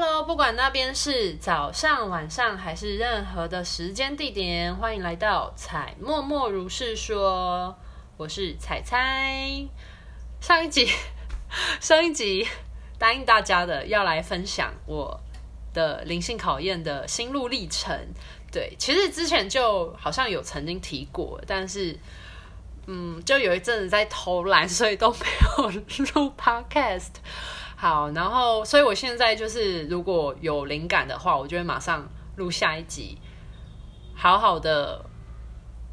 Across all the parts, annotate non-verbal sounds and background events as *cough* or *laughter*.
Hello，不管那边是早上、晚上还是任何的时间地点，欢迎来到彩默默如是说。我是彩彩。上一集，*laughs* 上一集答应大家的要来分享我的灵性考验的心路历程。对，其实之前就好像有曾经提过，但是嗯，就有一阵子在偷懒，所以都没有录 *laughs* Podcast。好，然后，所以我现在就是，如果有灵感的话，我就会马上录下一集，好好的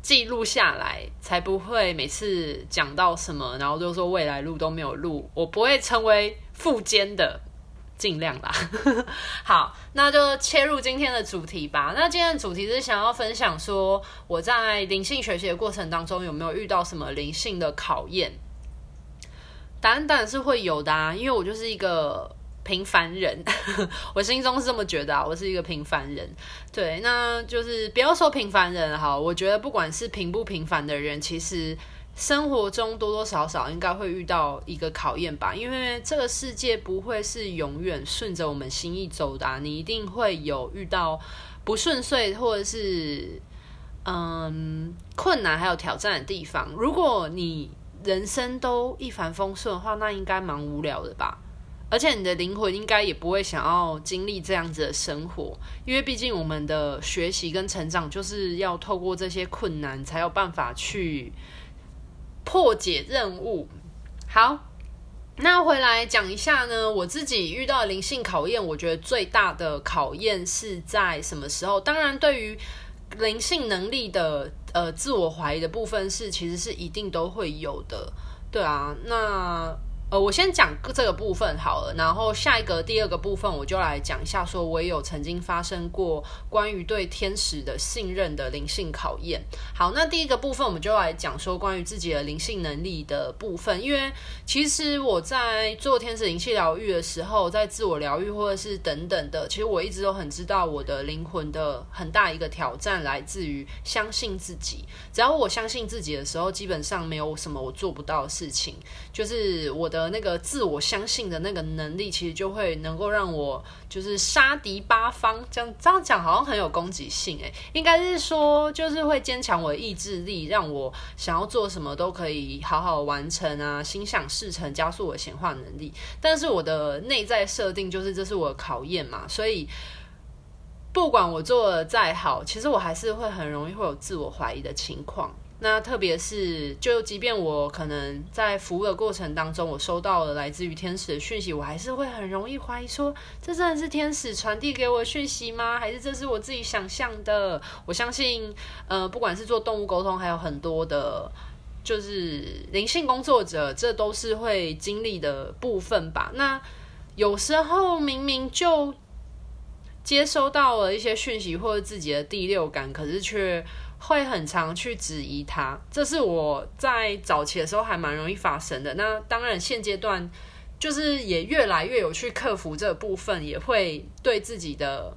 记录下来，才不会每次讲到什么，然后就说未来录都没有录，我不会成为副监的，尽量啦。*laughs* 好，那就切入今天的主题吧。那今天的主题是想要分享说，我在灵性学习的过程当中有没有遇到什么灵性的考验？答案当然是会有的啊，因为我就是一个平凡人，*laughs* 我心中是这么觉得啊，我是一个平凡人。对，那就是不要说平凡人哈，我觉得不管是平不平凡的人，其实生活中多多少少应该会遇到一个考验吧，因为这个世界不会是永远顺着我们心意走的，你一定会有遇到不顺遂或者是嗯困难还有挑战的地方。如果你人生都一帆风顺的话，那应该蛮无聊的吧？而且你的灵魂应该也不会想要经历这样子的生活，因为毕竟我们的学习跟成长就是要透过这些困难，才有办法去破解任务。好，那回来讲一下呢，我自己遇到灵性考验，我觉得最大的考验是在什么时候？当然，对于灵性能力的。呃，自我怀疑的部分是，其实是一定都会有的，对啊，那。呃，我先讲这个部分好了，然后下一个第二个部分我就来讲一下，说我也有曾经发生过关于对天使的信任的灵性考验。好，那第一个部分我们就来讲说关于自己的灵性能力的部分，因为其实我在做天使灵气疗愈的时候，在自我疗愈或者是等等的，其实我一直都很知道我的灵魂的很大一个挑战来自于相信自己。只要我相信自己的时候，基本上没有什么我做不到的事情，就是我。的那个自我相信的那个能力，其实就会能够让我就是杀敌八方。这样这样讲好像很有攻击性诶，应该是说就是会坚强我的意志力，让我想要做什么都可以好好完成啊，心想事成，加速我的显化能力。但是我的内在设定就是这是我的考验嘛，所以不管我做的再好，其实我还是会很容易会有自我怀疑的情况。那特别是，就即便我可能在服务的过程当中，我收到了来自于天使的讯息，我还是会很容易怀疑说，这真的是天使传递给我的讯息吗？还是这是我自己想象的？我相信，呃，不管是做动物沟通，还有很多的，就是灵性工作者，这都是会经历的部分吧。那有时候明明就接收到了一些讯息，或者自己的第六感，可是却。会很常去质疑他，这是我在早期的时候还蛮容易发生的。那当然，现阶段就是也越来越有去克服这部分，也会对自己的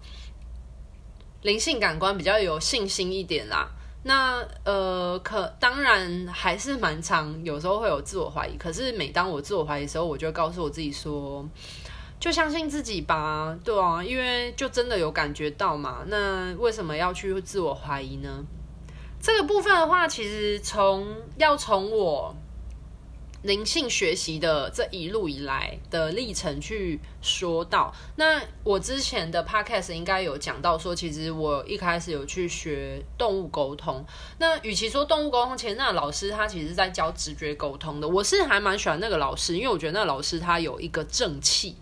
灵性感官比较有信心一点啦。那呃，可当然还是蛮常，有时候会有自我怀疑。可是每当我自我怀疑的时候，我就告诉我自己说，就相信自己吧，对啊，因为就真的有感觉到嘛。那为什么要去自我怀疑呢？这个部分的话，其实从要从我灵性学习的这一路以来的历程去说到，那我之前的 podcast 应该有讲到说，其实我一开始有去学动物沟通。那与其说动物沟通，其实那老师他其实是在教直觉沟通的。我是还蛮喜欢那个老师，因为我觉得那个老师他有一个正气，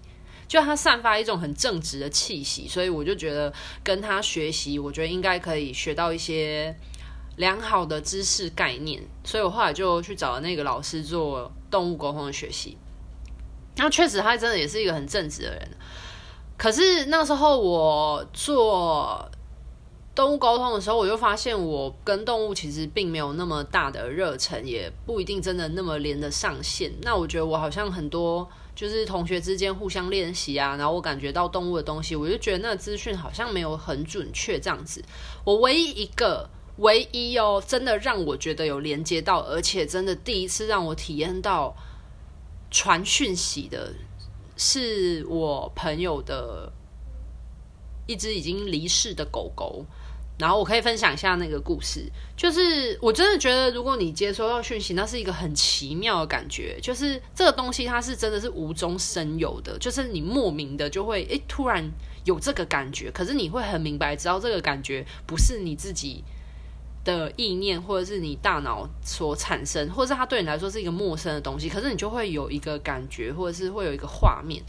就他散发一种很正直的气息，所以我就觉得跟他学习，我觉得应该可以学到一些。良好的知识概念，所以我后来就去找了那个老师做动物沟通的学习。那确实，他真的也是一个很正直的人。可是那时候我做动物沟通的时候，我就发现我跟动物其实并没有那么大的热忱，也不一定真的那么连得上线。那我觉得我好像很多就是同学之间互相练习啊，然后我感觉到动物的东西，我就觉得那资讯好像没有很准确这样子。我唯一一个。唯一哦，真的让我觉得有连接到，而且真的第一次让我体验到传讯息的，是我朋友的一只已经离世的狗狗。然后我可以分享一下那个故事，就是我真的觉得，如果你接收到讯息，那是一个很奇妙的感觉，就是这个东西它是真的是无中生有的，就是你莫名的就会诶突然有这个感觉，可是你会很明白知道这个感觉不是你自己的意念，或者是你大脑所产生，或者是它对你来说是一个陌生的东西，可是你就会有一个感觉，或者是会有一个画面。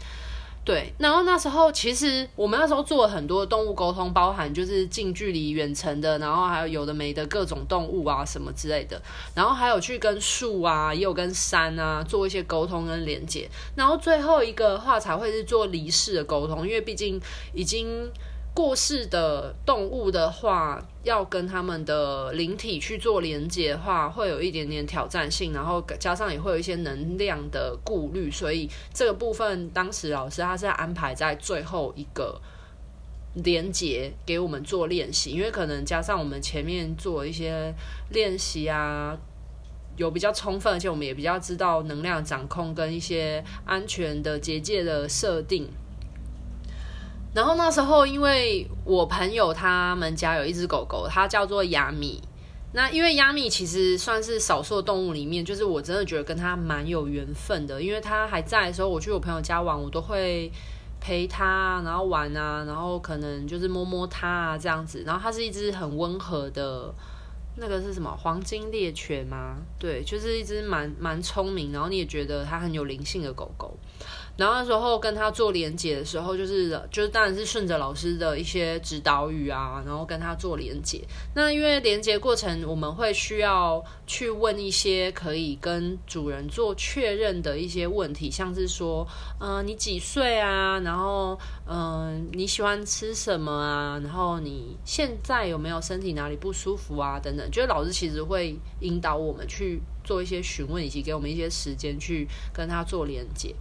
对，然后那时候其实我们那时候做了很多动物沟通，包含就是近距离、远程的，然后还有有的没的各种动物啊什么之类的，然后还有去跟树啊，也有跟山啊做一些沟通跟连接，然后最后一个话才会是做离世的沟通，因为毕竟已经。过世的动物的话，要跟他们的灵体去做连接的话，会有一点点挑战性，然后加上也会有一些能量的顾虑，所以这个部分当时老师他是安排在最后一个连接给我们做练习，因为可能加上我们前面做一些练习啊，有比较充分，而且我们也比较知道能量掌控跟一些安全的结界的设定。然后那时候，因为我朋友他们家有一只狗狗，它叫做亚米。那因为亚米其实算是少数动物里面，就是我真的觉得跟它蛮有缘分的。因为它还在的时候，我去我朋友家玩，我都会陪它，然后玩啊，然后可能就是摸摸它啊这样子。然后它是一只很温和的，那个是什么黄金猎犬吗？对，就是一只蛮蛮聪明，然后你也觉得它很有灵性的狗狗。然后那时候跟他做连接的时候，就是就是当然是顺着老师的一些指导语啊，然后跟他做连接。那因为连接过程，我们会需要去问一些可以跟主人做确认的一些问题，像是说，嗯、呃，你几岁啊？然后，嗯、你喜欢吃什么啊？然后你现在有没有身体哪里不舒服啊？等等，就是老师其实会引导我们去做一些询问，以及给我们一些时间去跟他做连接。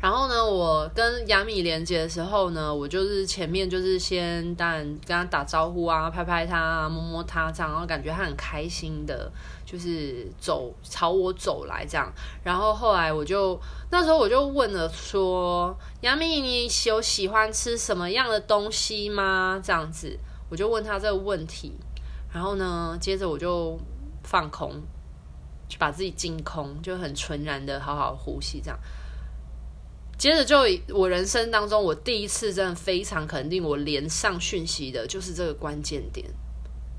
然后呢，我跟亚米连接的时候呢，我就是前面就是先当然跟他打招呼啊，拍拍他啊，摸摸他这样，然后感觉他很开心的，就是走朝我走来这样。然后后来我就那时候我就问了说：“亚米，你有喜欢吃什么样的东西吗？”这样子，我就问他这个问题。然后呢，接着我就放空，就把自己净空，就很纯然的好好呼吸这样。接着就我人生当中，我第一次真的非常肯定，我连上讯息的就是这个关键点，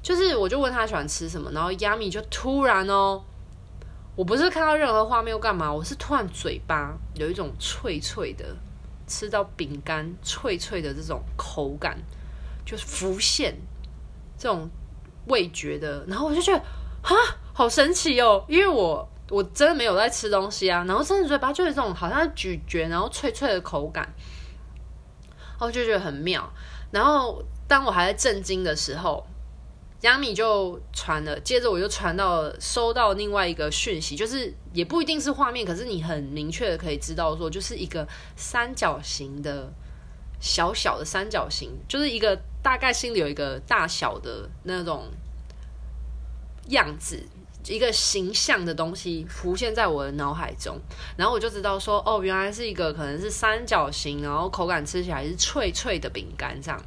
就是我就问他喜欢吃什么，然后亚米就突然哦，我不是看到任何画面又干嘛，我是突然嘴巴有一种脆脆的，吃到饼干脆脆的这种口感，就是浮现这种味觉的，然后我就觉得啊，好神奇哦，因为我。我真的没有在吃东西啊，然后甚至嘴巴就有这种好像咀嚼，然后脆脆的口感，然后就觉得很妙。然后当我还在震惊的时候，亚米就传了，接着我就传到收到另外一个讯息，就是也不一定是画面，可是你很明确的可以知道说，就是一个三角形的小小的三角形，就是一个大概心里有一个大小的那种样子。一个形象的东西浮现在我的脑海中，然后我就知道说，哦，原来是一个可能是三角形，然后口感吃起来是脆脆的饼干这样。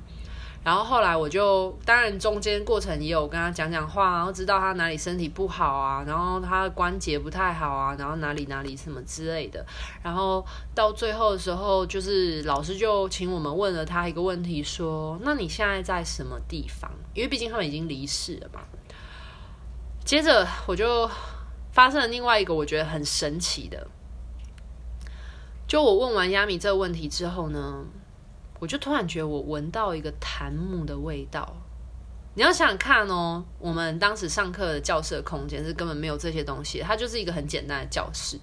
然后后来我就，当然中间过程也有跟他讲讲话，然后知道他哪里身体不好啊，然后他关节不太好啊，然后哪里哪里什么之类的。然后到最后的时候，就是老师就请我们问了他一个问题，说，那你现在在什么地方？因为毕竟他们已经离世了嘛。接着我就发生了另外一个我觉得很神奇的，就我问完亚米这个问题之后呢，我就突然觉得我闻到一个檀木的味道。你要想想看哦，我们当时上课的教室的空间是根本没有这些东西，它就是一个很简单的教室，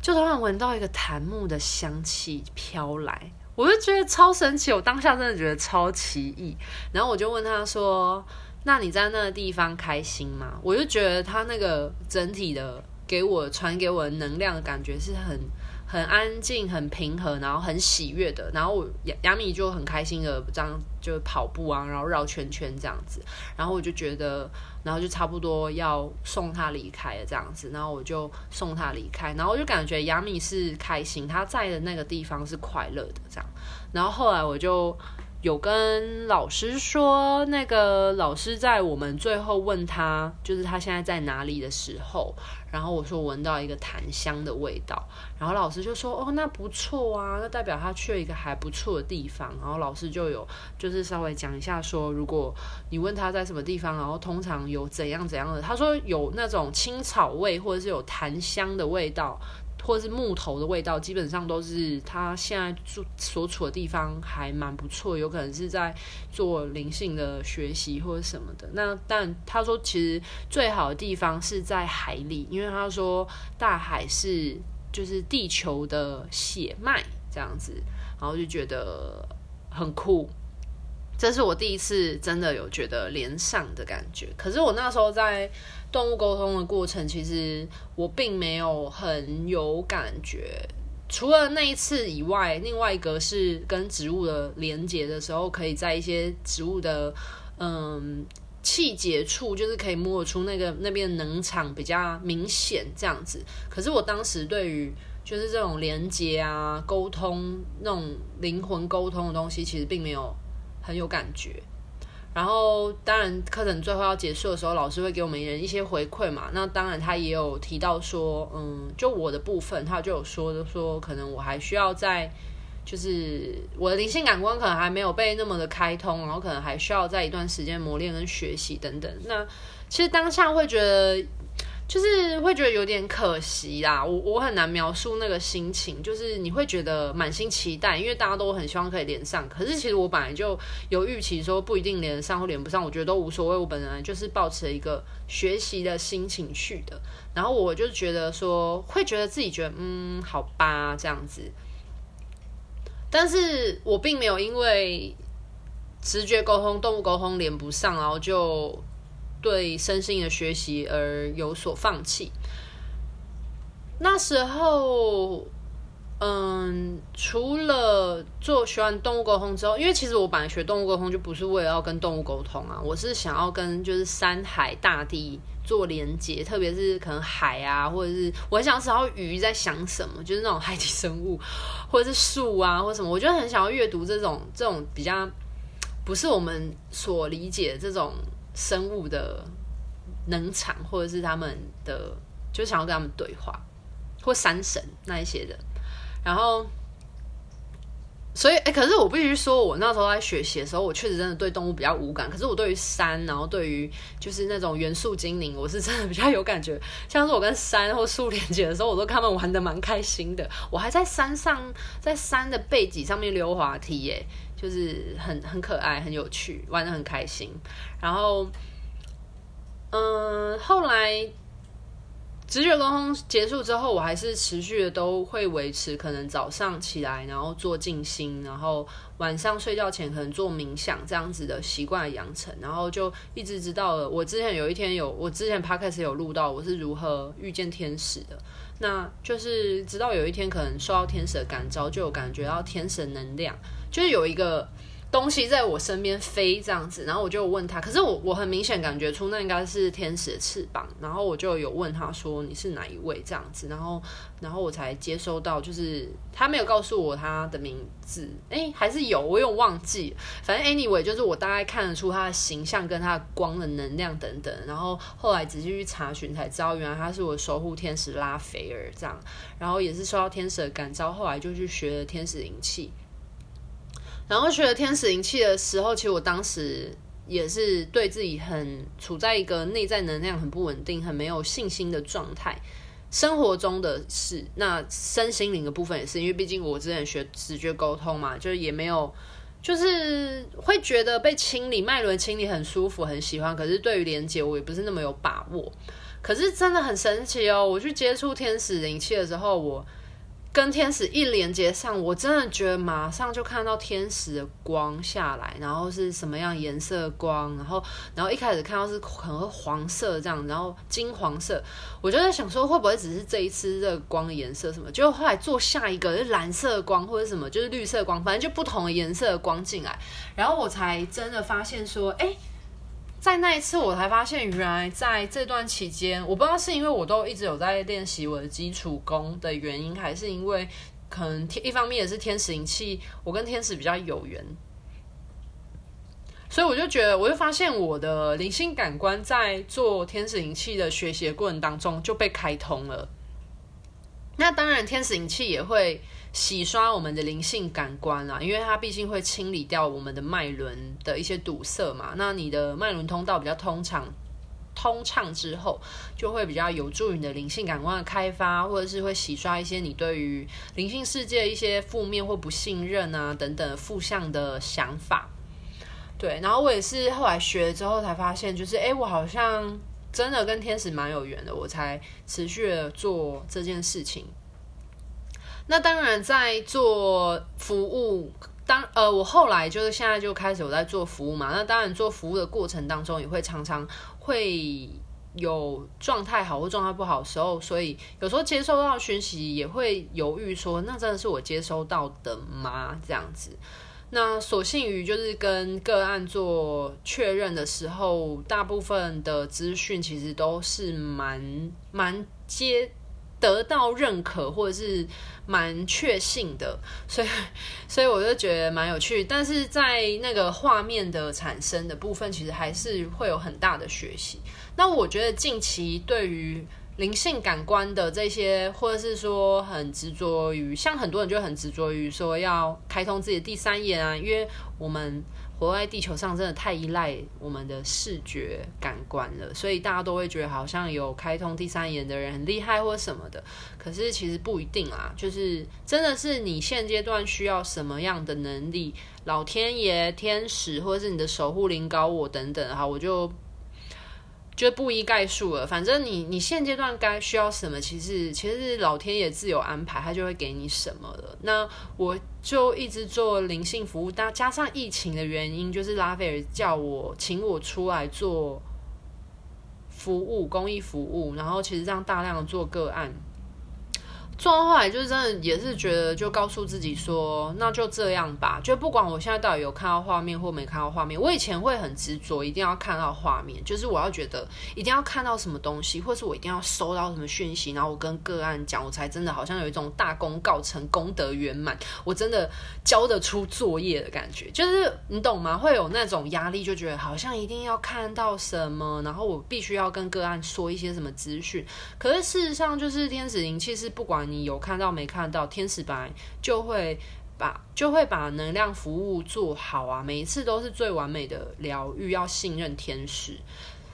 就突然闻到一个檀木的香气飘来，我就觉得超神奇，我当下真的觉得超奇异。然后我就问他说。那你在那个地方开心吗？我就觉得他那个整体的给我传给我的能量的感觉是很很安静、很平和，然后很喜悦的。然后我亚亚米就很开心的这样就跑步啊，然后绕圈圈这样子。然后我就觉得，然后就差不多要送他离开了这样子。然后我就送他离开，然后我就感觉亚米是开心，他在的那个地方是快乐的这样。然后后来我就。有跟老师说，那个老师在我们最后问他，就是他现在在哪里的时候，然后我说闻到一个檀香的味道，然后老师就说，哦，那不错啊，那代表他去了一个还不错的地方。然后老师就有就是稍微讲一下说，如果你问他在什么地方，然后通常有怎样怎样的，他说有那种青草味或者是有檀香的味道。或是木头的味道，基本上都是他现在住所处的地方还蛮不错，有可能是在做灵性的学习或者什么的。那但他说，其实最好的地方是在海里，因为他说大海是就是地球的血脉这样子，然后就觉得很酷。这是我第一次真的有觉得连上的感觉。可是我那时候在。动物沟通的过程，其实我并没有很有感觉。除了那一次以外，另外一个是跟植物的连接的时候，可以在一些植物的嗯气节处，就是可以摸得出那个那边的能场比较明显这样子。可是我当时对于就是这种连接啊、沟通那种灵魂沟通的东西，其实并没有很有感觉。然后，当然，课程最后要结束的时候，老师会给我们人一些回馈嘛。那当然，他也有提到说，嗯，就我的部分，他就有说的说，可能我还需要在，就是我的灵性感官可能还没有被那么的开通，然后可能还需要在一段时间磨练跟学习等等。那其实当下会觉得。就是会觉得有点可惜啦，我我很难描述那个心情，就是你会觉得满心期待，因为大家都很希望可以连上，可是其实我本来就有预期说不一定连上或连不上，我觉得都无所谓，我本来就是抱持一个学习的心情去的，然后我就觉得说会觉得自己觉得嗯好吧这样子，但是我并没有因为直觉沟通、动物沟通连不上，然后就。对身心的学习而有所放弃。那时候，嗯，除了做学完动物沟通之后，因为其实我本来学动物沟通就不是为了要跟动物沟通啊，我是想要跟就是山海大地做连接，特别是可能海啊，或者是我很想知道鱼在想什么，就是那种海底生物，或者是树啊，或什么，我就很想要阅读这种这种比较不是我们所理解的这种。生物的能场，或者是他们的，就想要跟他们对话，或山神那一些的，然后，所以，哎、可是我必须说，我那时候在学习的时候，我确实真的对动物比较无感。可是我对于山，然后对于就是那种元素精灵，我是真的比较有感觉。像是我跟山或树连接的时候，我都跟他们玩的蛮开心的。我还在山上，在山的背脊上面溜滑梯，耶。就是很很可爱，很有趣，玩的很开心。然后，嗯，后来直觉沟通结束之后，我还是持续的都会维持，可能早上起来然后做静心，然后晚上睡觉前可能做冥想这样子的习惯养成，然后就一直知道了。我之前有一天有，我之前 p 开始有录到我是如何遇见天使的，那就是直到有一天可能受到天使的感召，就有感觉到天使能量。就是有一个东西在我身边飞这样子，然后我就问他，可是我我很明显感觉出那应该是天使的翅膀，然后我就有问他说，你是哪一位这样子，然后然后我才接收到，就是他没有告诉我他的名字，诶，还是有，我有忘记，反正 anyway 就是我大概看得出他的形象跟他的光的能量等等，然后后来仔细去查询才知道，原来他是我守护天使拉斐尔这样，然后也是受到天使的感召，后来就去学了天使灵气。然后学了天使灵气的时候，其实我当时也是对自己很处在一个内在能量很不稳定、很没有信心的状态。生活中的事，那身心灵的部分也是，因为毕竟我之前学直觉沟通嘛，就是也没有，就是会觉得被清理脉轮清理很舒服、很喜欢。可是对于连接，我也不是那么有把握。可是真的很神奇哦！我去接触天使灵气的时候，我。跟天使一连接上，我真的觉得马上就看到天使的光下来，然后是什么样颜色的光，然后，然后一开始看到是可能黄色这样，然后金黄色，我就在想说会不会只是这一次这个光的颜色什么，结果后来做下一个是蓝色的光或者什么，就是绿色光，反正就不同的颜色的光进来，然后我才真的发现说，哎。在那一次，我才发现，原来在这段期间，我不知道是因为我都一直有在练习我的基础功的原因，还是因为可能一方面也是天使灵气，我跟天使比较有缘，所以我就觉得，我就发现我的灵性感官在做天使灵气的学习过程当中就被开通了。那当然，天使灵气也会洗刷我们的灵性感官啊，因为它毕竟会清理掉我们的脉轮的一些堵塞嘛。那你的脉轮通道比较通畅，通畅之后，就会比较有助于你的灵性感官的开发，或者是会洗刷一些你对于灵性世界一些负面或不信任啊等等负向的想法。对，然后我也是后来学了之后才发现，就是诶，我好像。真的跟天使蛮有缘的，我才持续的做这件事情。那当然，在做服务，当呃，我后来就是现在就开始我在做服务嘛。那当然，做服务的过程当中，也会常常会有状态好或状态不好的时候，所以有时候接收到讯息也会犹豫说，那真的是我接收到的吗？这样子。那所幸于就是跟个案做确认的时候，大部分的资讯其实都是蛮蛮接得到认可或者是蛮确信的，所以 *laughs* 所以我就觉得蛮有趣。但是在那个画面的产生的部分，其实还是会有很大的学习。那我觉得近期对于灵性感官的这些，或者是说很执着于，像很多人就很执着于说要开通自己的第三眼啊，因为我们活在地球上真的太依赖我们的视觉感官了，所以大家都会觉得好像有开通第三眼的人很厉害或什么的，可是其实不一定啊，就是真的是你现阶段需要什么样的能力，老天爷、天使或者是你的守护灵高我等等，哈，我就。就不一概述了，反正你你现阶段该需要什么，其实其实老天爷自有安排，他就会给你什么了。那我就一直做灵性服务，但加上疫情的原因，就是拉斐尔叫我请我出来做服务，公益服务，然后其实这样大量的做个案。做到后来就是真的也是觉得，就告诉自己说，那就这样吧。就不管我现在到底有看到画面或没看到画面，我以前会很执着，一定要看到画面，就是我要觉得一定要看到什么东西，或是我一定要收到什么讯息，然后我跟个案讲，我才真的好像有一种大功告成、功德圆满，我真的交得出作业的感觉。就是你懂吗？会有那种压力，就觉得好像一定要看到什么，然后我必须要跟个案说一些什么资讯。可是事实上，就是天使灵气是不管。你有看到没看到？天使白就会把就会把能量服务做好啊！每一次都是最完美的疗愈，要信任天使。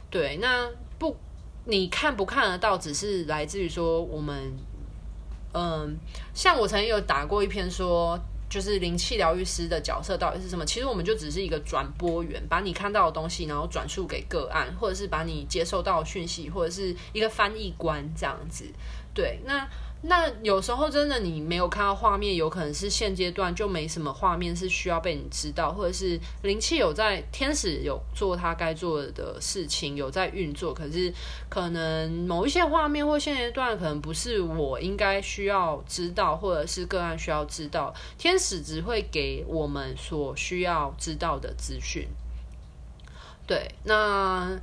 对，那不你看不看得到，只是来自于说我们，嗯，像我曾经有打过一篇说，就是灵气疗愈师的角色到底是什么？其实我们就只是一个转播员，把你看到的东西，然后转述给个案，或者是把你接收到讯息，或者是一个翻译官这样子。对，那。那有时候真的你没有看到画面，有可能是现阶段就没什么画面是需要被你知道，或者是灵气有在，天使有做他该做的事情，有在运作，可是可能某一些画面或现阶段可能不是我应该需要知道，或者是个案需要知道，天使只会给我们所需要知道的资讯。对，那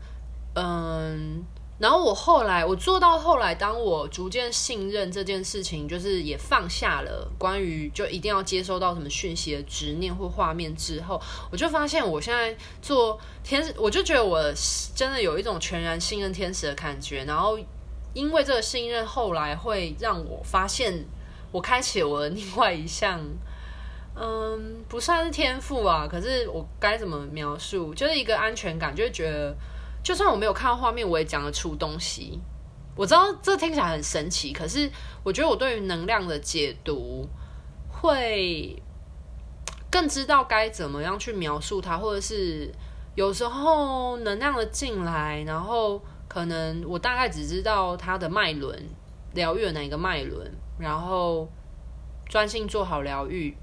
嗯。然后我后来，我做到后来，当我逐渐信任这件事情，就是也放下了关于就一定要接收到什么讯息的执念或画面之后，我就发现我现在做天使，我就觉得我真的有一种全然信任天使的感觉。然后因为这个信任，后来会让我发现，我开启我的另外一项，嗯，不算是天赋啊，可是我该怎么描述？就是一个安全感，就觉得。就算我没有看到画面，我也讲得出东西。我知道这听起来很神奇，可是我觉得我对于能量的解读会更知道该怎么样去描述它，或者是有时候能量的进来，然后可能我大概只知道它的脉轮，疗愈了哪一个脉轮，然后专心做好疗愈。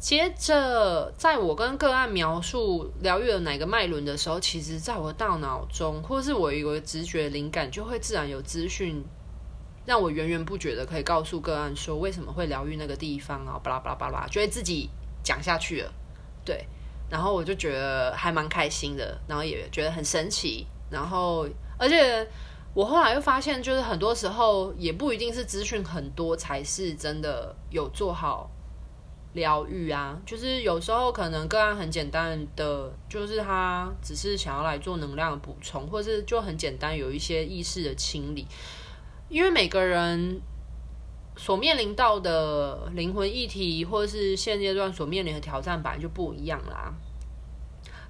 接着，在我跟个案描述疗愈了哪个脉轮的时候，其实在我的大脑中，或是我有一个直觉灵感，就会自然有资讯，让我源源不绝的可以告诉个案说为什么会疗愈那个地方啊，巴拉巴拉巴拉，就会自己讲下去了。对，然后我就觉得还蛮开心的，然后也觉得很神奇，然后而且我后来又发现，就是很多时候也不一定是资讯很多才是真的有做好疗愈啊。就是有时候可能个案很简单的，就是他只是想要来做能量补充，或是就很简单有一些意识的清理。因为每个人所面临到的灵魂议题，或是现阶段所面临的挑战，本来就不一样啦。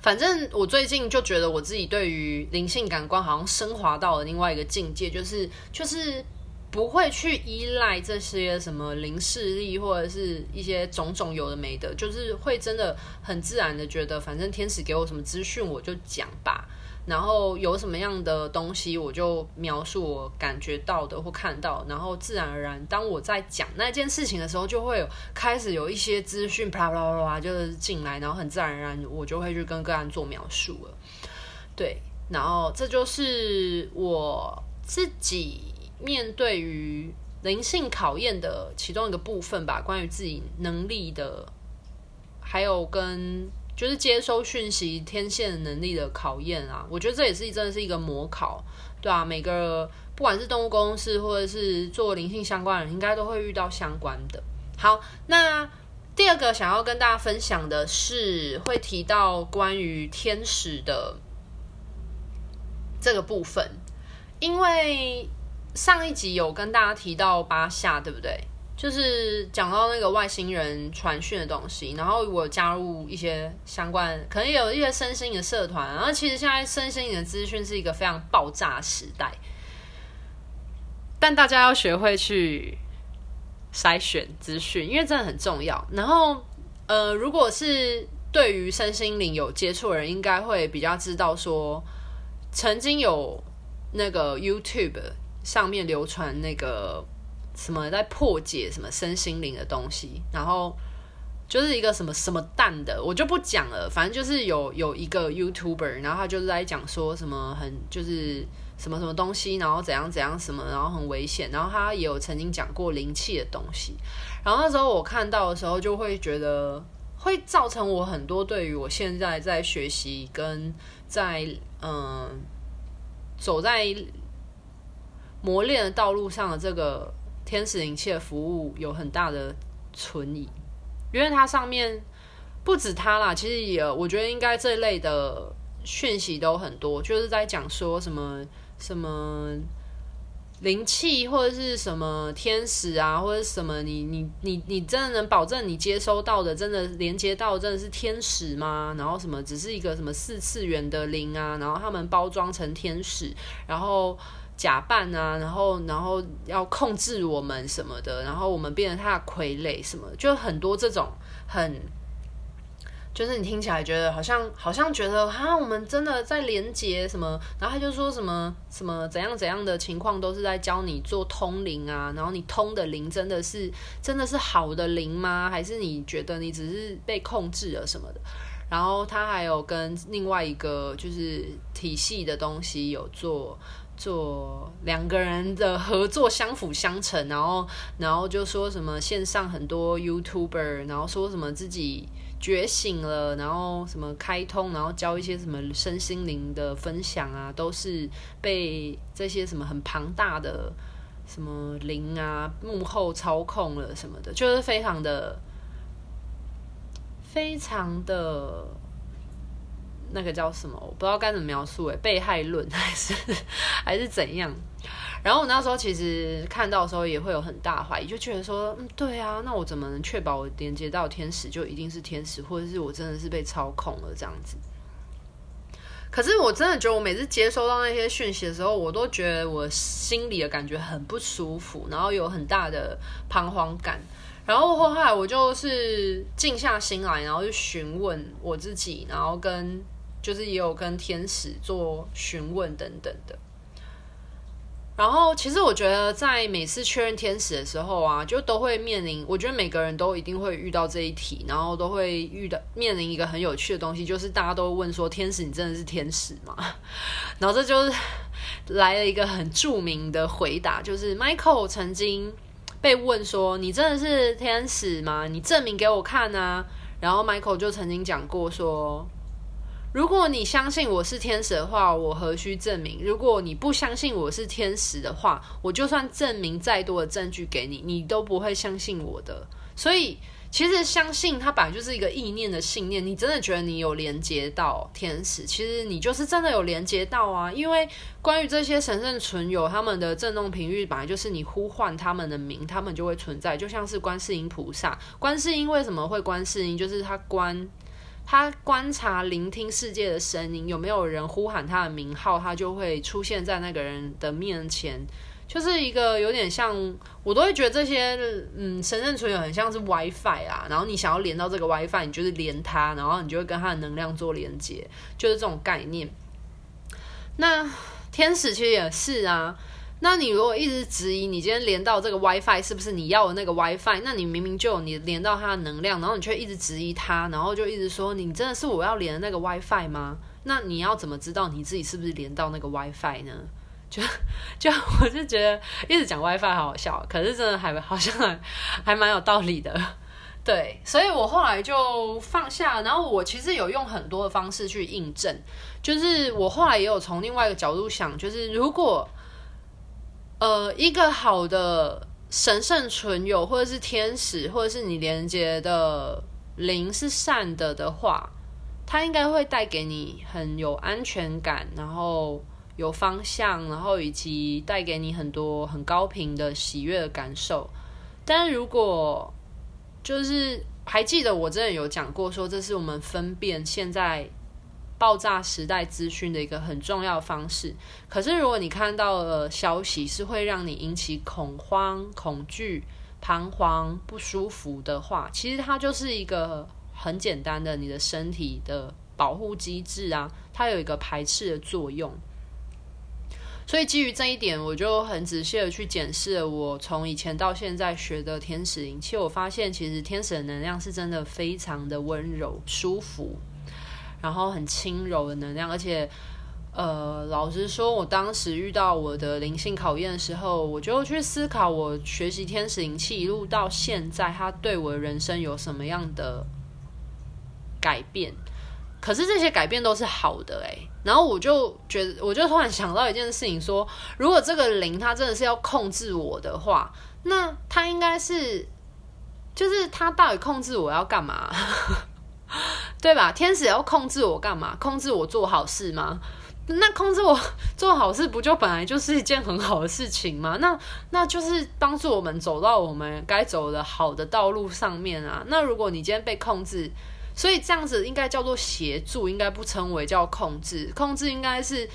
反正我最近就觉得我自己对于灵性感官好像升华到了另外一个境界，就是就是不会去依赖这些什么灵视力或者是一些种种有的没的，就是会真的很自然的觉得，反正天使给我什么资讯我就讲吧。然后有什么样的东西，我就描述我感觉到的或看到，然后自然而然，当我在讲那件事情的时候，就会有开始有一些资讯啪啦啪啪就是进来，然后很自然而然，我就会去跟个案做描述了。对，然后这就是我自己面对于灵性考验的其中一个部分吧，关于自己能力的，还有跟。就是接收讯息、天线能力的考验啊，我觉得这也是真的是一个模考，对啊，每个不管是动物公司或者是做灵性相关的人，应该都会遇到相关的。好，那第二个想要跟大家分享的是，会提到关于天使的这个部分，因为上一集有跟大家提到巴夏，对不对？就是讲到那个外星人传讯的东西，然后我加入一些相关，可能有一些身心的社团。然后其实现在身心的资讯是一个非常爆炸时代，但大家要学会去筛选资讯，因为真的很重要。然后，呃，如果是对于身心灵有接触的人，应该会比较知道说，曾经有那个 YouTube 上面流传那个。什么在破解什么身心灵的东西，然后就是一个什么什么蛋的，我就不讲了。反正就是有有一个 YouTuber，然后他就是在讲说什么很就是什么什么东西，然后怎样怎样什么，然后很危险。然后他也有曾经讲过灵气的东西。然后那时候我看到的时候，就会觉得会造成我很多对于我现在在学习跟在嗯走在磨练的道路上的这个。天使灵气的服务有很大的存疑，因为它上面不止它啦，其实也我觉得应该这一类的讯息都很多，就是在讲说什么什么灵气或者是什么天使啊，或者什么你你你你真的能保证你接收到的真的连接到的真的是天使吗？然后什么只是一个什么四次元的灵啊，然后他们包装成天使，然后。假扮啊，然后然后要控制我们什么的，然后我们变成他的傀儡什么，就很多这种很，就是你听起来觉得好像好像觉得哈，我们真的在连接什么，然后他就说什么什么怎样怎样的情况都是在教你做通灵啊，然后你通的灵真的是真的是好的灵吗？还是你觉得你只是被控制了什么的？然后他还有跟另外一个就是体系的东西有做。做两个人的合作相辅相成，然后然后就说什么线上很多 YouTuber，然后说什么自己觉醒了，然后什么开通，然后教一些什么身心灵的分享啊，都是被这些什么很庞大的什么灵啊幕后操控了什么的，就是非常的非常的。那个叫什么？我不知道该怎么描述诶，被害论还是还是怎样？然后我那时候其实看到的时候也会有很大怀疑，就觉得说，嗯，对啊，那我怎么能确保我连接到天使就一定是天使，或者是我真的是被操控了这样子？可是我真的觉得，我每次接收到那些讯息的时候，我都觉得我心里的感觉很不舒服，然后有很大的彷徨感。然后后来我就是静下心来，然后就询问我自己，然后跟。就是也有跟天使做询问等等的，然后其实我觉得在每次确认天使的时候啊，就都会面临，我觉得每个人都一定会遇到这一题，然后都会遇到面临一个很有趣的东西，就是大家都问说：“天使，你真的是天使吗？” *laughs* 然后这就是来了一个很著名的回答，就是 Michael 曾经被问说：“你真的是天使吗？你证明给我看啊！”然后 Michael 就曾经讲过说。如果你相信我是天使的话，我何须证明？如果你不相信我是天使的话，我就算证明再多的证据给你，你都不会相信我的。所以，其实相信它本来就是一个意念的信念。你真的觉得你有连接到天使，其实你就是真的有连接到啊。因为关于这些神圣存有，他们的振动频率本来就是你呼唤他们的名，他们就会存在。就像是观世音菩萨，观世音为什么会观世音？就是他观。他观察、聆听世界的声音，有没有人呼喊他的名号，他就会出现在那个人的面前，就是一个有点像，我都会觉得这些嗯神圣存有很像是 WiFi 啊，然后你想要连到这个 WiFi，你就是连它，然后你就会跟它的能量做连接，就是这种概念。那天使其实也是啊。那你如果一直质疑你今天连到这个 WiFi 是不是你要的那个 WiFi？那你明明就有你连到它的能量，然后你却一直质疑它，然后就一直说你真的是我要连的那个 WiFi 吗？那你要怎么知道你自己是不是连到那个 WiFi 呢？*laughs* 就就我就觉得一直讲 WiFi 好好笑，可是真的还好像还还蛮有道理的。*laughs* 对，所以我后来就放下，然后我其实有用很多的方式去印证，就是我后来也有从另外一个角度想，就是如果。呃，一个好的神圣存有，或者是天使，或者是你连接的灵是善的的话，它应该会带给你很有安全感，然后有方向，然后以及带给你很多很高频的喜悦的感受。但如果就是还记得我之前有讲过，说这是我们分辨现在。爆炸时代资讯的一个很重要的方式。可是，如果你看到了消息是会让你引起恐慌、恐惧、彷徨、不舒服的话，其实它就是一个很简单的你的身体的保护机制啊，它有一个排斥的作用。所以，基于这一点，我就很仔细的去检视了我从以前到现在学的天使灵气，我发现其实天使的能量是真的非常的温柔、舒服。然后很轻柔的能量，而且，呃，老实说，我当时遇到我的灵性考验的时候，我就去思考，我学习天使灵气一路到现在，它对我人生有什么样的改变？可是这些改变都是好的诶。然后我就觉得，我就突然想到一件事情，说，如果这个灵它真的是要控制我的话，那它应该是，就是它到底控制我要干嘛？对吧？天使要控制我干嘛？控制我做好事吗？那控制我 *laughs* 做好事，不就本来就是一件很好的事情吗？那那就是帮助我们走到我们该走的好的道路上面啊。那如果你今天被控制，所以这样子应该叫做协助，应该不称为叫控制。控制应该是，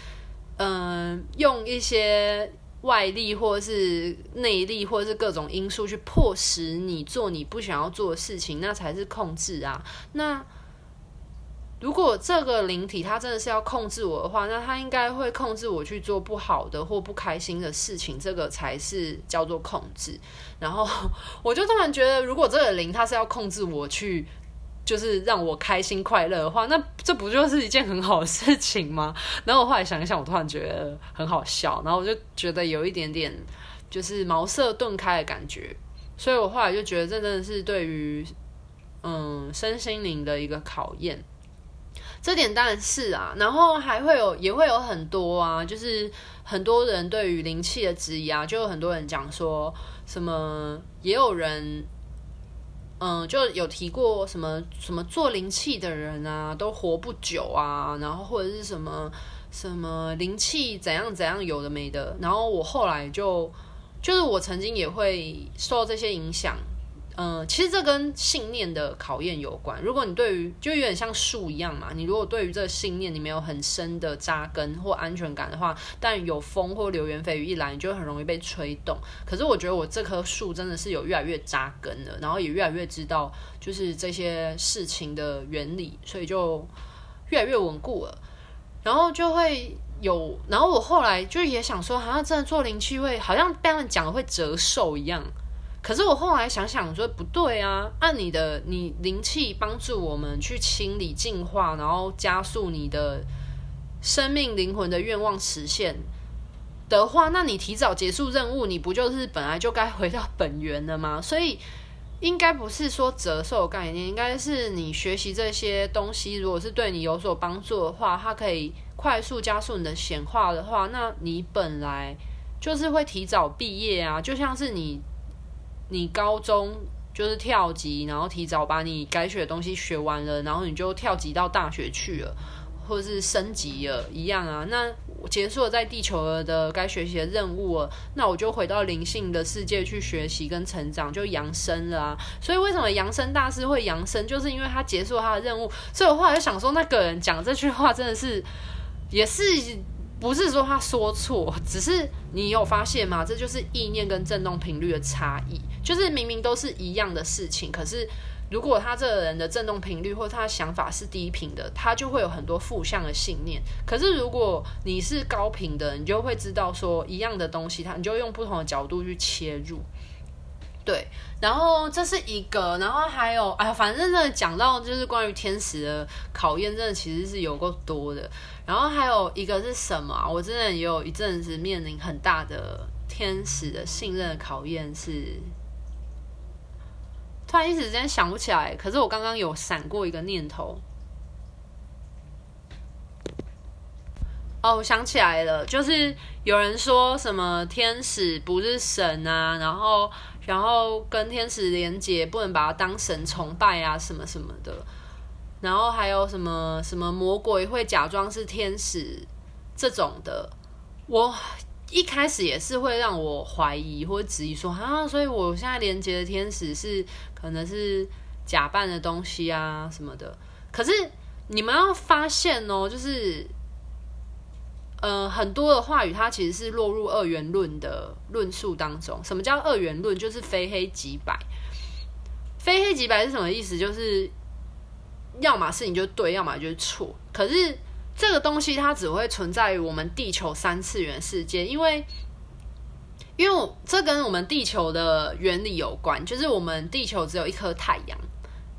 嗯、用一些外力或是内力或是各种因素去迫使你做你不想要做的事情，那才是控制啊。那如果这个灵体它真的是要控制我的话，那它应该会控制我去做不好的或不开心的事情，这个才是叫做控制。然后 *laughs* 我就突然觉得，如果这个灵它是要控制我去，就是让我开心快乐的话，那这不就是一件很好的事情吗？然后我后来想一想，我突然觉得很好笑，然后我就觉得有一点点就是茅塞顿开的感觉。所以我后来就觉得，这真的是对于嗯身心灵的一个考验。这点当然是啊，然后还会有，也会有很多啊，就是很多人对于灵气的质疑啊，就有很多人讲说什么，也有人，嗯，就有提过什么什么做灵气的人啊，都活不久啊，然后或者是什么什么灵气怎样怎样有的没的，然后我后来就，就是我曾经也会受这些影响。嗯，其实这跟信念的考验有关。如果你对于就有点像树一样嘛，你如果对于这个信念你没有很深的扎根或安全感的话，但有风或流言蜚语一来，你就很容易被吹动。可是我觉得我这棵树真的是有越来越扎根了，然后也越来越知道就是这些事情的原理，所以就越来越稳固了。然后就会有，然后我后来就也想说，好像真的做灵气会好像被他们讲的会折寿一样。可是我后来想想说不对啊，按你的你灵气帮助我们去清理净化，然后加速你的生命灵魂的愿望实现的话，那你提早结束任务，你不就是本来就该回到本源了吗？*laughs* 所以应该不是说折寿概念，应该是你学习这些东西，如果是对你有所帮助的话，它可以快速加速你的显化的话，那你本来就是会提早毕业啊，就像是你你高中就是跳级，然后提早把你该学的东西学完了，然后你就跳级到大学去了。或者是升级了一样啊，那结束了在地球的该学习的任务了，那我就回到灵性的世界去学习跟成长，就扬升了啊。所以为什么扬升大师会扬升，就是因为他结束他的任务。所以我后来就想说，那个人讲这句话真的是，也是 *laughs* 不是说他说错，只是你有发现吗？这就是意念跟振动频率的差异，就是明明都是一样的事情，可是。如果他这个人的振动频率或他的想法是低频的，他就会有很多负向的信念。可是如果你是高频的，你就会知道说一样的东西，他你就用不同的角度去切入。对，然后这是一个，然后还有哎呀，反正真的讲到就是关于天使的考验，真的其实是有够多的。然后还有一个是什么？我真的也有一阵子面临很大的天使的信任考验是。突然一时之间想不起来，可是我刚刚有闪过一个念头。哦，我想起来了，就是有人说什么天使不是神啊，然后然后跟天使连接不能把它当神崇拜啊，什么什么的。然后还有什么什么魔鬼会假装是天使这种的，我。一开始也是会让我怀疑或质疑说啊，所以我现在连接的天使是可能是假扮的东西啊什么的。可是你们要发现哦，就是呃很多的话语它其实是落入二元论的论述当中。什么叫二元论？就是非黑即白。非黑即白是什么意思？就是要么是你就对，要么就是错。可是。这个东西它只会存在于我们地球三次元世界，因为，因为这跟我们地球的原理有关，就是我们地球只有一颗太阳，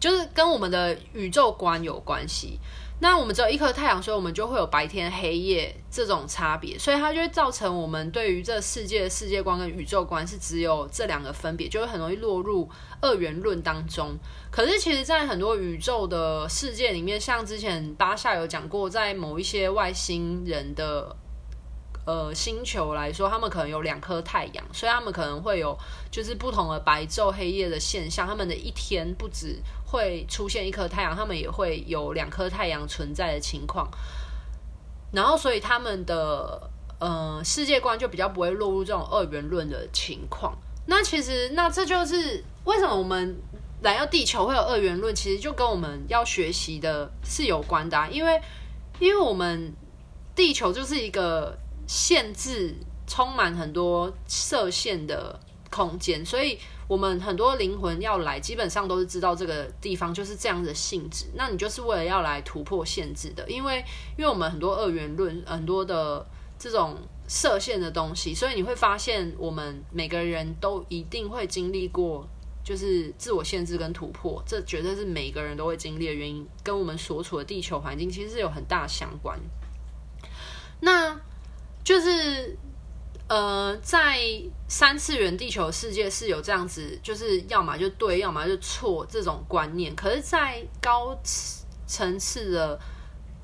就是跟我们的宇宙观有关系。那我们只有一颗太阳，所以我们就会有白天黑夜这种差别，所以它就会造成我们对于这世界的世界观跟宇宙观是只有这两个分别，就会很容易落入二元论当中。可是其实，在很多宇宙的世界里面，像之前巴夏有讲过，在某一些外星人的。呃，星球来说，他们可能有两颗太阳，所以他们可能会有就是不同的白昼黑夜的现象。他们的一天不止会出现一颗太阳，他们也会有两颗太阳存在的情况。然后，所以他们的呃世界观就比较不会落入这种二元论的情况。那其实，那这就是为什么我们来到地球会有二元论，其实就跟我们要学习的是有关的，因为因为我们地球就是一个。限制充满很多设限的空间，所以我们很多灵魂要来，基本上都是知道这个地方就是这样的性质。那你就是为了要来突破限制的，因为因为我们很多二元论，很多的这种设限的东西，所以你会发现，我们每个人都一定会经历过，就是自我限制跟突破，这绝对是每个人都会经历的原因，跟我们所处的地球环境其实是有很大相关。那。就是，呃，在三次元地球世界是有这样子，就是要么就对，要么就错这种观念。可是，在高层次的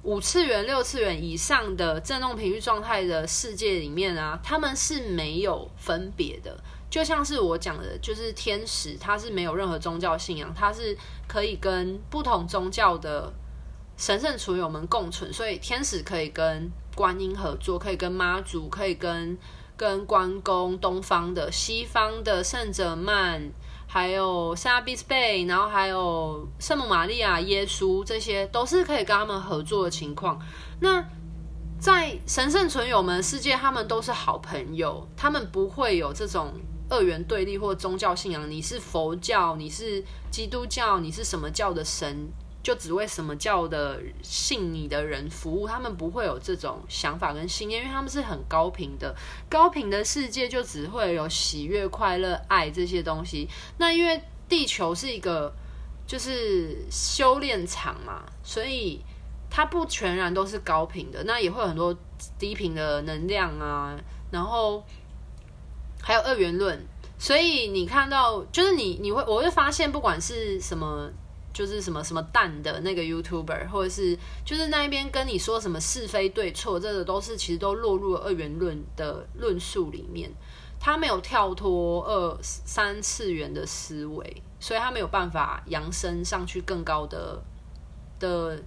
五次元、六次元以上的振动频率状态的世界里面啊，他们是没有分别的。就像是我讲的，就是天使，他是没有任何宗教信仰，他是可以跟不同宗教的神圣存有们共存，所以天使可以跟。观音合作，可以跟妈祖，可以跟跟关公，东方的、西方的圣者曼，还有沙比斯贝，然后还有圣母玛利亚、耶稣，这些都是可以跟他们合作的情况。那在神圣存有们世界，他们都是好朋友，他们不会有这种二元对立或宗教信仰。你是佛教，你是基督教，你是什么教的神？就只为什么教的信你的人服务，他们不会有这种想法跟信念，因为他们是很高频的，高频的世界就只会有喜悦、快乐、爱这些东西。那因为地球是一个就是修炼场嘛，所以它不全然都是高频的，那也会有很多低频的能量啊，然后还有二元论。所以你看到，就是你你会，我会发现，不管是什么，就是什么什么蛋的那个 YouTuber，或者是就是那一边跟你说什么是非对错，这个都是其实都落入了二元论的论述里面，他没有跳脱二三次元的思维，所以他没有办法扬升上去更高的的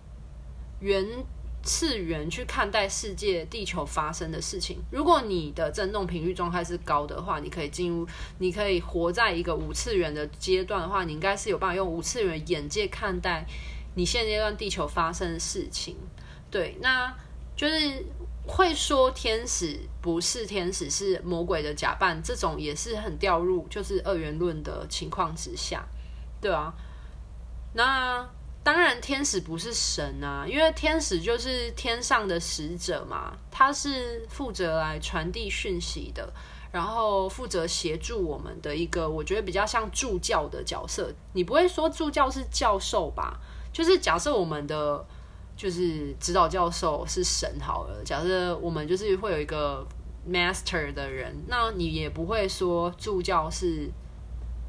原。次元去看待世界、地球发生的事情。如果你的振动频率状态是高的话，你可以进入，你可以活在一个五次元的阶段的话，你应该是有办法用五次元眼界看待你现阶段地球发生的事情。对，那就是会说天使不是天使，是魔鬼的假扮，这种也是很掉入就是二元论的情况之下，对啊，那。当然，天使不是神啊，因为天使就是天上的使者嘛，他是负责来传递讯息的，然后负责协助我们的一个，我觉得比较像助教的角色。你不会说助教是教授吧？就是假设我们的就是指导教授是神好了，假设我们就是会有一个 master 的人，那你也不会说助教是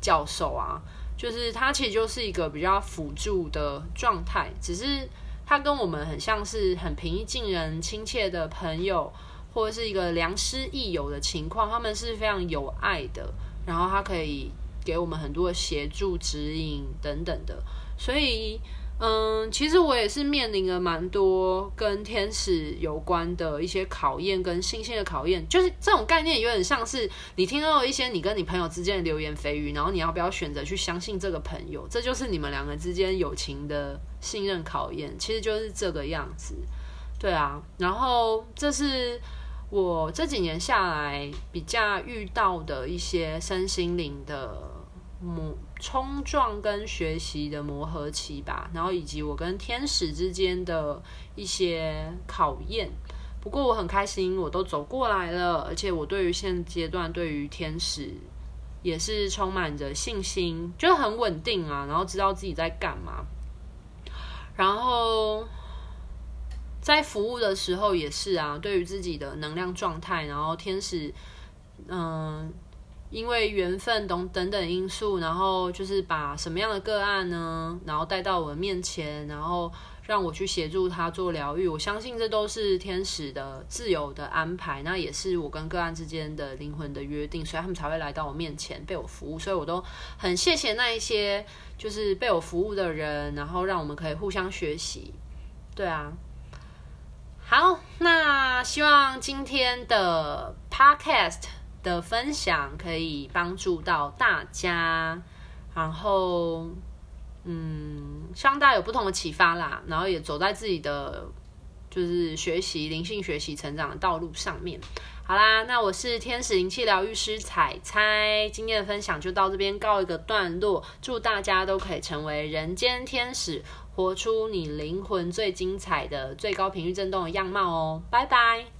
教授啊。就是它其实就是一个比较辅助的状态，只是它跟我们很像是很平易近人、亲切的朋友，或者是一个良师益友的情况。他们是非常有爱的，然后他可以给我们很多的协助、指引等等的，所以。嗯，其实我也是面临了蛮多跟天使有关的一些考验跟信心的考验，就是这种概念有点像是你听到一些你跟你朋友之间的流言蜚语，然后你要不要选择去相信这个朋友，这就是你们两个之间友情的信任考验，其实就是这个样子，对啊，然后这是我这几年下来比较遇到的一些身心灵的。磨冲撞跟学习的磨合期吧，然后以及我跟天使之间的一些考验。不过我很开心，我都走过来了，而且我对于现阶段对于天使也是充满着信心，就很稳定啊，然后知道自己在干嘛。然后在服务的时候也是啊，对于自己的能量状态，然后天使，嗯。因为缘分等等等因素，然后就是把什么样的个案呢，然后带到我的面前，然后让我去协助他做疗愈。我相信这都是天使的自由的安排，那也是我跟个案之间的灵魂的约定，所以他们才会来到我面前被我服务。所以我都很谢谢那一些就是被我服务的人，然后让我们可以互相学习。对啊，好，那希望今天的 Podcast。的分享可以帮助到大家，然后，嗯，希望大家有不同的启发啦，然后也走在自己的就是学习灵性学习成长的道路上面。好啦，那我是天使灵气疗愈师彩彩，今天的分享就到这边告一个段落，祝大家都可以成为人间天使，活出你灵魂最精彩的最高频率振动的样貌哦，拜拜。